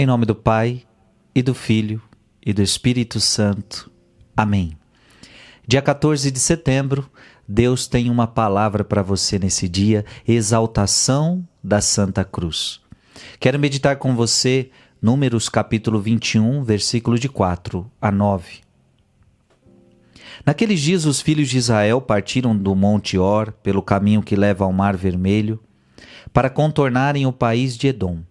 Em nome do Pai, e do Filho, e do Espírito Santo. Amém. Dia 14 de setembro, Deus tem uma palavra para você nesse dia, exaltação da Santa Cruz. Quero meditar com você Números capítulo 21, versículo de 4 a 9. Naqueles dias os filhos de Israel partiram do Monte Or pelo caminho que leva ao Mar Vermelho para contornarem o país de Edom.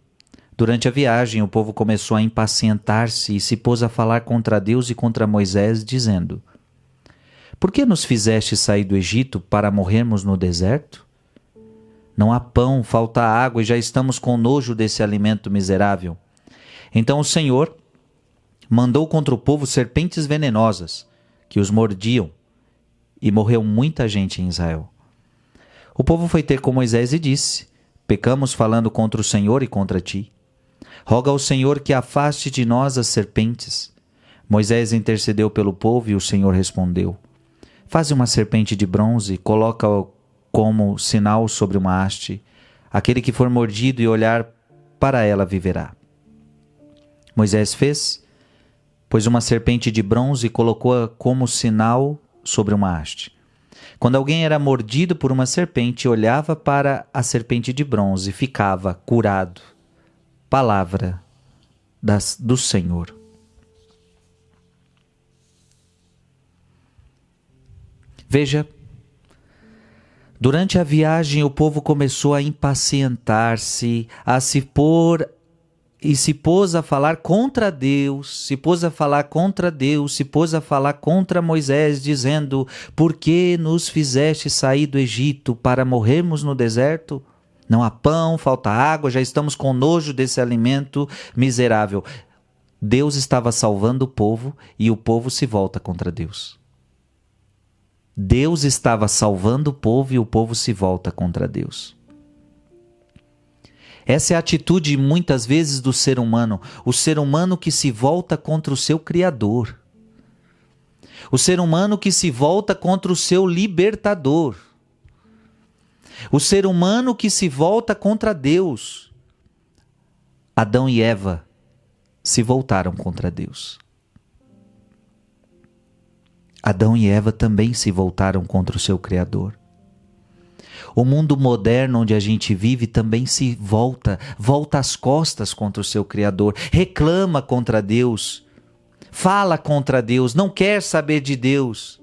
Durante a viagem, o povo começou a impacientar-se e se pôs a falar contra Deus e contra Moisés, dizendo: Por que nos fizeste sair do Egito para morrermos no deserto? Não há pão, falta água e já estamos com nojo desse alimento miserável. Então o Senhor mandou contra o povo serpentes venenosas que os mordiam, e morreu muita gente em Israel. O povo foi ter com Moisés e disse: Pecamos falando contra o Senhor e contra ti. Roga ao Senhor que afaste de nós as serpentes. Moisés intercedeu pelo povo e o Senhor respondeu: Faze uma serpente de bronze, coloca-a como sinal sobre uma haste. Aquele que for mordido e olhar para ela viverá. Moisés fez pôs uma serpente de bronze e colocou-a como sinal sobre uma haste. Quando alguém era mordido por uma serpente, olhava para a serpente de bronze e ficava curado. Palavra das, do Senhor. Veja, durante a viagem o povo começou a impacientar-se, a se pôr e se pôs a falar contra Deus, se pôs a falar contra Deus, se pôs a falar contra Moisés, dizendo: Por que nos fizeste sair do Egito para morrermos no deserto? Não há pão, falta água, já estamos com nojo desse alimento miserável. Deus estava salvando o povo e o povo se volta contra Deus. Deus estava salvando o povo e o povo se volta contra Deus. Essa é a atitude muitas vezes do ser humano, o ser humano que se volta contra o seu Criador, o ser humano que se volta contra o seu libertador, o ser humano que se volta contra Deus. Adão e Eva se voltaram contra Deus. Adão e Eva também se voltaram contra o seu Criador. O mundo moderno onde a gente vive também se volta, volta as costas contra o seu Criador, reclama contra Deus, fala contra Deus, não quer saber de Deus.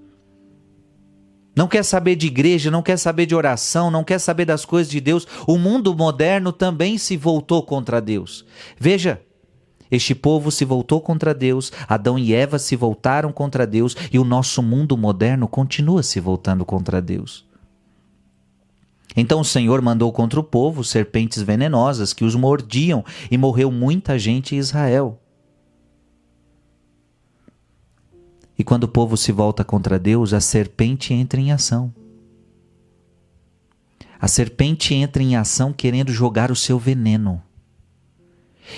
Não quer saber de igreja, não quer saber de oração, não quer saber das coisas de Deus. O mundo moderno também se voltou contra Deus. Veja, este povo se voltou contra Deus, Adão e Eva se voltaram contra Deus e o nosso mundo moderno continua se voltando contra Deus. Então o Senhor mandou contra o povo serpentes venenosas que os mordiam e morreu muita gente em Israel. E quando o povo se volta contra Deus, a serpente entra em ação. A serpente entra em ação querendo jogar o seu veneno.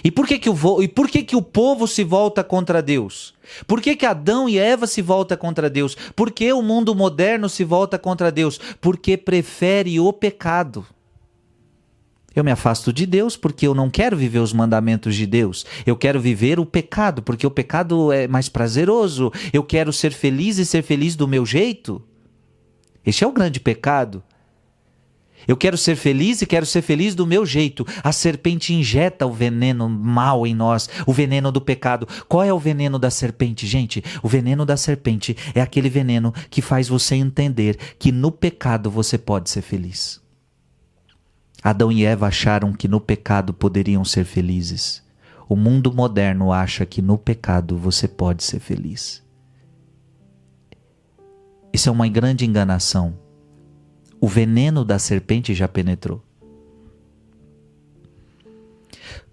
E por que que o, e por que que o povo se volta contra Deus? Por que, que Adão e Eva se voltam contra Deus? Por que o mundo moderno se volta contra Deus? Porque prefere o pecado. Eu me afasto de Deus porque eu não quero viver os mandamentos de Deus. Eu quero viver o pecado porque o pecado é mais prazeroso. Eu quero ser feliz e ser feliz do meu jeito. Este é o grande pecado. Eu quero ser feliz e quero ser feliz do meu jeito. A serpente injeta o veneno mal em nós, o veneno do pecado. Qual é o veneno da serpente, gente? O veneno da serpente é aquele veneno que faz você entender que no pecado você pode ser feliz. Adão e Eva acharam que no pecado poderiam ser felizes. O mundo moderno acha que no pecado você pode ser feliz. Isso é uma grande enganação o veneno da serpente já penetrou.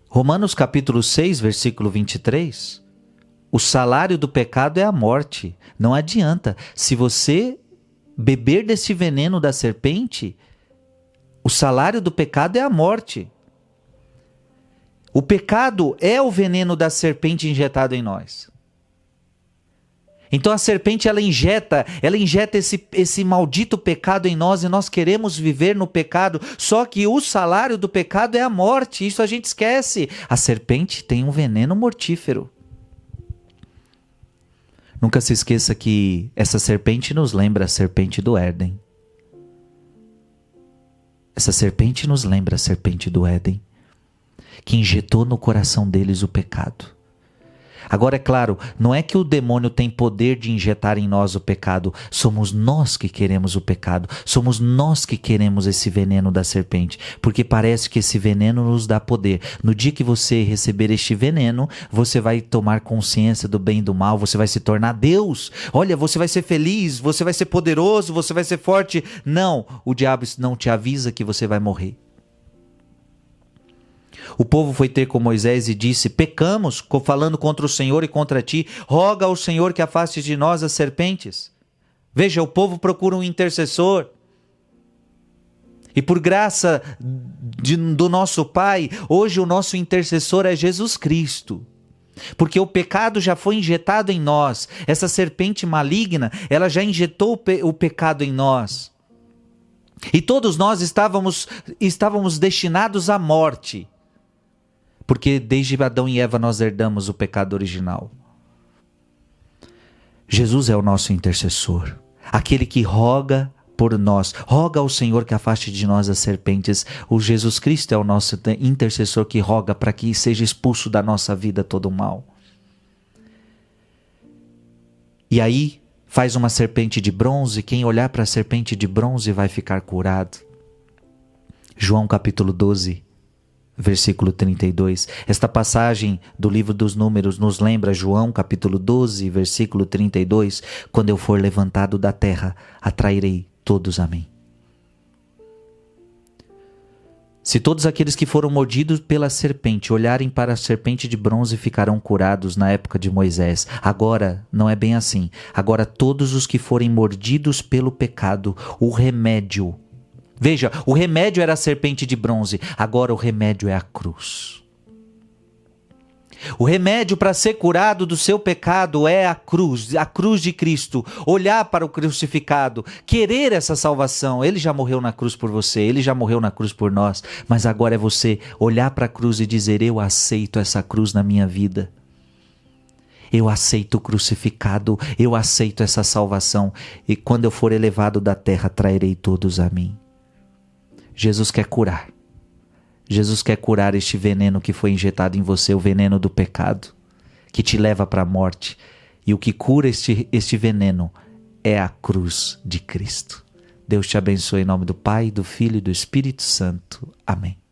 Romanos capítulo 6, versículo 23. O salário do pecado é a morte. Não adianta. Se você beber desse veneno da serpente, o salário do pecado é a morte. O pecado é o veneno da serpente injetado em nós. Então a serpente ela injeta, ela injeta esse, esse maldito pecado em nós e nós queremos viver no pecado, só que o salário do pecado é a morte, isso a gente esquece. A serpente tem um veneno mortífero. Nunca se esqueça que essa serpente nos lembra a serpente do Éden. Essa serpente nos lembra a serpente do Éden, que injetou no coração deles o pecado. Agora, é claro, não é que o demônio tem poder de injetar em nós o pecado, somos nós que queremos o pecado, somos nós que queremos esse veneno da serpente, porque parece que esse veneno nos dá poder. No dia que você receber este veneno, você vai tomar consciência do bem e do mal, você vai se tornar Deus. Olha, você vai ser feliz, você vai ser poderoso, você vai ser forte. Não, o diabo não te avisa que você vai morrer. O povo foi ter com Moisés e disse: Pecamos, falando contra o Senhor e contra ti. Roga ao Senhor que afaste de nós as serpentes. Veja, o povo procura um intercessor. E por graça de, do nosso Pai, hoje o nosso intercessor é Jesus Cristo. Porque o pecado já foi injetado em nós. Essa serpente maligna, ela já injetou o, pe o pecado em nós. E todos nós estávamos, estávamos destinados à morte. Porque desde Adão e Eva nós herdamos o pecado original. Jesus é o nosso intercessor, aquele que roga por nós. Roga ao Senhor que afaste de nós as serpentes. O Jesus Cristo é o nosso intercessor que roga para que seja expulso da nossa vida todo o mal. E aí faz uma serpente de bronze, quem olhar para a serpente de bronze vai ficar curado. João capítulo 12, versículo 32. Esta passagem do livro dos Números nos lembra João, capítulo 12, versículo 32, quando eu for levantado da terra, atrairei todos a mim. Se todos aqueles que foram mordidos pela serpente olharem para a serpente de bronze ficarão curados na época de Moisés. Agora não é bem assim. Agora todos os que forem mordidos pelo pecado, o remédio Veja, o remédio era a serpente de bronze, agora o remédio é a cruz. O remédio para ser curado do seu pecado é a cruz, a cruz de Cristo. Olhar para o crucificado, querer essa salvação. Ele já morreu na cruz por você, ele já morreu na cruz por nós, mas agora é você olhar para a cruz e dizer: Eu aceito essa cruz na minha vida. Eu aceito o crucificado, eu aceito essa salvação, e quando eu for elevado da terra, trairei todos a mim. Jesus quer curar. Jesus quer curar este veneno que foi injetado em você, o veneno do pecado, que te leva para a morte. E o que cura este, este veneno é a cruz de Cristo. Deus te abençoe em nome do Pai, do Filho e do Espírito Santo. Amém.